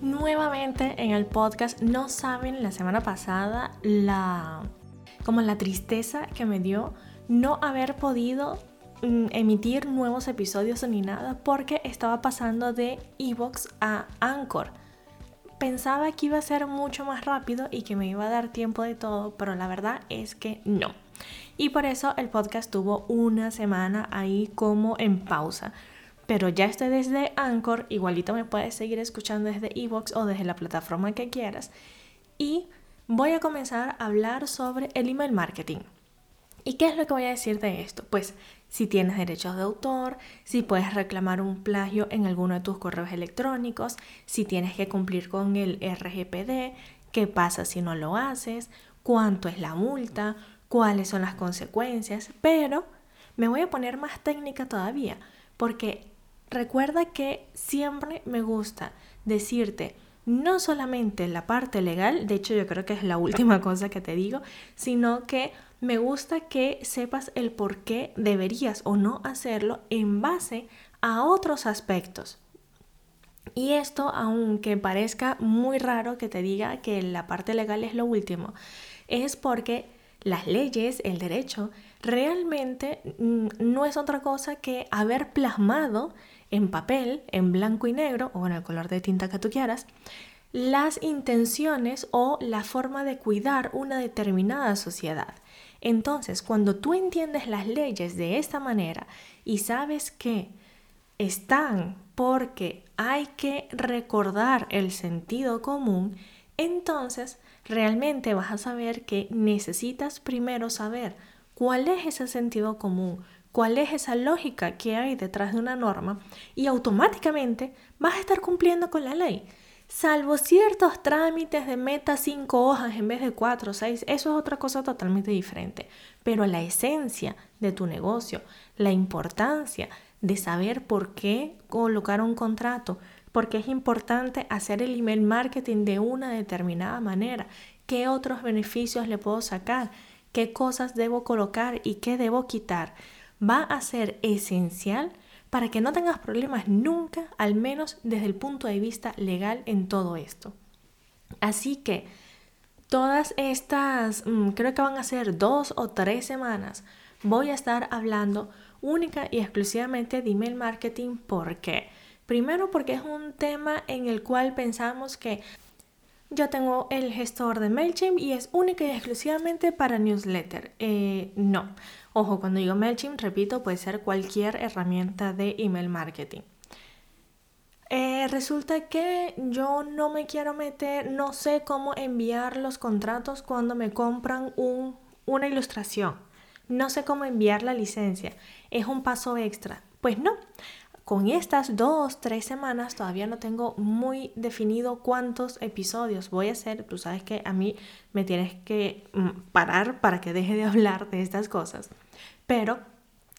Nuevamente en el podcast, no saben la semana pasada la como la tristeza que me dio no haber podido mm, emitir nuevos episodios ni nada porque estaba pasando de Evox a Anchor. Pensaba que iba a ser mucho más rápido y que me iba a dar tiempo de todo, pero la verdad es que no. Y por eso el podcast tuvo una semana ahí como en pausa. Pero ya estoy desde Anchor, igualito me puedes seguir escuchando desde Evox o desde la plataforma que quieras. Y voy a comenzar a hablar sobre el email marketing. ¿Y qué es lo que voy a decir de esto? Pues si tienes derechos de autor, si puedes reclamar un plagio en alguno de tus correos electrónicos, si tienes que cumplir con el RGPD, qué pasa si no lo haces, cuánto es la multa, cuáles son las consecuencias, pero me voy a poner más técnica todavía, porque recuerda que siempre me gusta decirte, no solamente la parte legal, de hecho yo creo que es la última cosa que te digo, sino que me gusta que sepas el por qué deberías o no hacerlo en base a otros aspectos. Y esto, aunque parezca muy raro que te diga que la parte legal es lo último, es porque las leyes, el derecho, realmente mm, no es otra cosa que haber plasmado en papel, en blanco y negro, o en el color de tinta que tú quieras, las intenciones o la forma de cuidar una determinada sociedad. Entonces, cuando tú entiendes las leyes de esta manera y sabes que están porque hay que recordar el sentido común, entonces realmente vas a saber que necesitas primero saber cuál es ese sentido común, cuál es esa lógica que hay detrás de una norma y automáticamente vas a estar cumpliendo con la ley. Salvo ciertos trámites de meta cinco hojas en vez de cuatro o seis, eso es otra cosa totalmente diferente. Pero la esencia de tu negocio, la importancia de saber por qué colocar un contrato, porque es importante hacer el email marketing de una determinada manera, qué otros beneficios le puedo sacar, qué cosas debo colocar y qué debo quitar va a ser esencial para que no tengas problemas nunca, al menos desde el punto de vista legal en todo esto. Así que todas estas, mm, creo que van a ser dos o tres semanas, voy a estar hablando única y exclusivamente de email marketing. ¿Por qué? Primero porque es un tema en el cual pensamos que yo tengo el gestor de MailChimp y es única y exclusivamente para newsletter. Eh, no. Ojo, cuando digo MailChimp, repito, puede ser cualquier herramienta de email marketing. Eh, resulta que yo no me quiero meter, no sé cómo enviar los contratos cuando me compran una ilustración. No sé cómo enviar la licencia. Es un paso extra. Pues no. Con estas dos, tres semanas todavía no tengo muy definido cuántos episodios voy a hacer. Tú sabes que a mí me tienes que mm, parar para que deje de hablar de estas cosas pero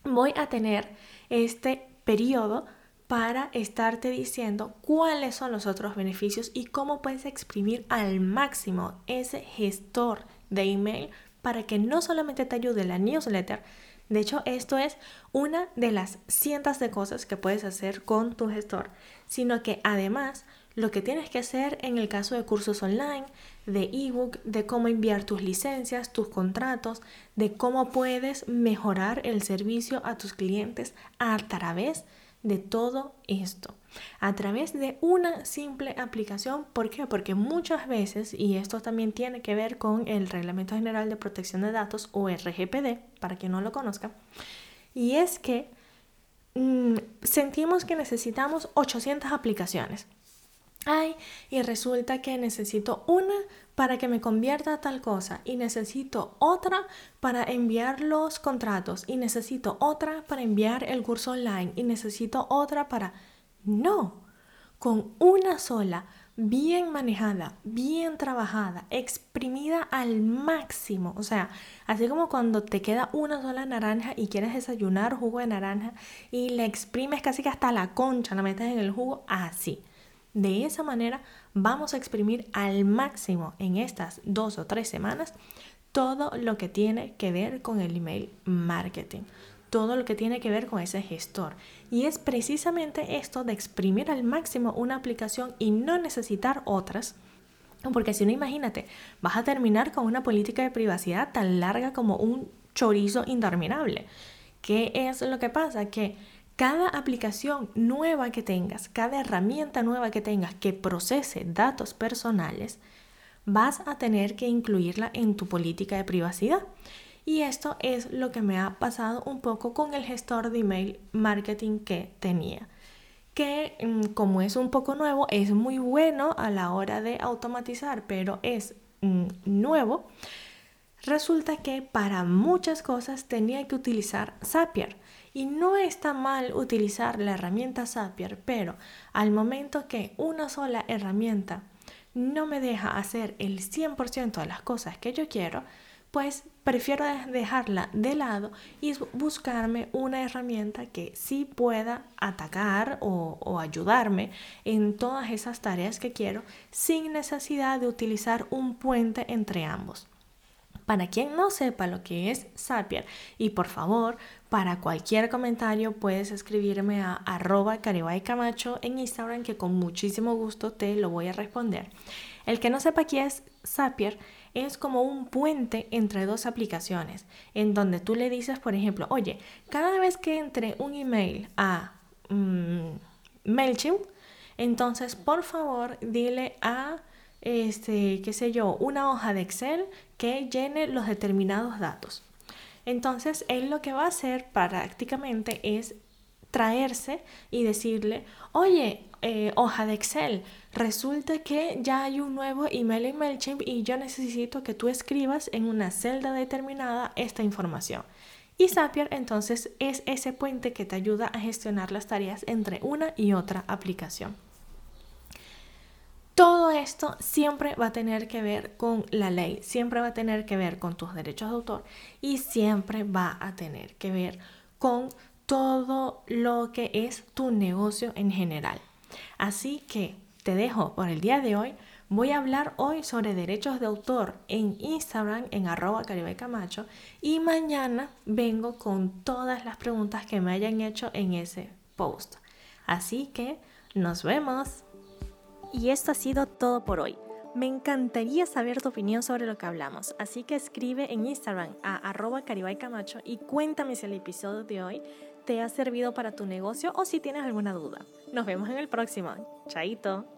voy a tener este periodo para estarte diciendo cuáles son los otros beneficios y cómo puedes exprimir al máximo ese gestor de email para que no solamente te ayude la newsletter, de hecho esto es una de las cientos de cosas que puedes hacer con tu gestor, sino que además lo que tienes que hacer en el caso de cursos online, de ebook, de cómo enviar tus licencias, tus contratos, de cómo puedes mejorar el servicio a tus clientes a través de todo esto, a través de una simple aplicación. ¿Por qué? Porque muchas veces, y esto también tiene que ver con el Reglamento General de Protección de Datos o RGPD, para quien no lo conozca, y es que mm, sentimos que necesitamos 800 aplicaciones ay, y resulta que necesito una para que me convierta a tal cosa y necesito otra para enviar los contratos y necesito otra para enviar el curso online y necesito otra para... No, con una sola, bien manejada, bien trabajada, exprimida al máximo. O sea, así como cuando te queda una sola naranja y quieres desayunar jugo de naranja y la exprimes casi que hasta la concha, la metes en el jugo, así. De esa manera vamos a exprimir al máximo en estas dos o tres semanas todo lo que tiene que ver con el email marketing, todo lo que tiene que ver con ese gestor. Y es precisamente esto de exprimir al máximo una aplicación y no necesitar otras. Porque si no, imagínate, vas a terminar con una política de privacidad tan larga como un chorizo interminable. ¿Qué es lo que pasa? Que cada aplicación nueva que tengas, cada herramienta nueva que tengas que procese datos personales, vas a tener que incluirla en tu política de privacidad. Y esto es lo que me ha pasado un poco con el gestor de email marketing que tenía que mm, como es un poco nuevo, es muy bueno a la hora de automatizar, pero es mm, nuevo, resulta que para muchas cosas tenía que utilizar Zapier. Y no está mal utilizar la herramienta Zapier, pero al momento que una sola herramienta no me deja hacer el 100% de las cosas que yo quiero, pues prefiero dejarla de lado y buscarme una herramienta que sí pueda atacar o, o, ayudarme en todas esas tareas que quiero sin necesidad de utilizar un puente entre ambos. Para quien no sepa lo que es Zapier, y por favor, para cualquier comentario puedes escribirme a arroba Camacho en Instagram que con muchísimo gusto te lo voy a responder. El que no sepa qué es Zapier es como un puente entre dos aplicaciones, en donde tú le dices, por ejemplo, oye, cada vez que entre un email a mm, MailChimp, entonces por favor dile a este, qué sé yo, una hoja de Excel que llene los determinados datos. Entonces, él lo que va a hacer prácticamente es traerse y decirle, oye, eh, hoja de Excel, resulta que ya hay un nuevo email en MailChimp y yo necesito que tú escribas en una celda determinada esta información. Y Zapier entonces es ese puente que te ayuda a gestionar las tareas entre una y otra aplicación. Todo esto siempre va a tener que ver con la ley, siempre va a tener que ver con tus derechos de autor y siempre va a tener que ver con todo lo que es tu negocio en general. Así que te dejo por el día de hoy. Voy a hablar hoy sobre derechos de autor en Instagram en arroba Camacho y mañana vengo con todas las preguntas que me hayan hecho en ese post. Así que nos vemos. Y esto ha sido todo por hoy. Me encantaría saber tu opinión sobre lo que hablamos, así que escribe en Instagram a arroba y cuéntame si el episodio de hoy te ha servido para tu negocio o si tienes alguna duda. Nos vemos en el próximo. Chaito.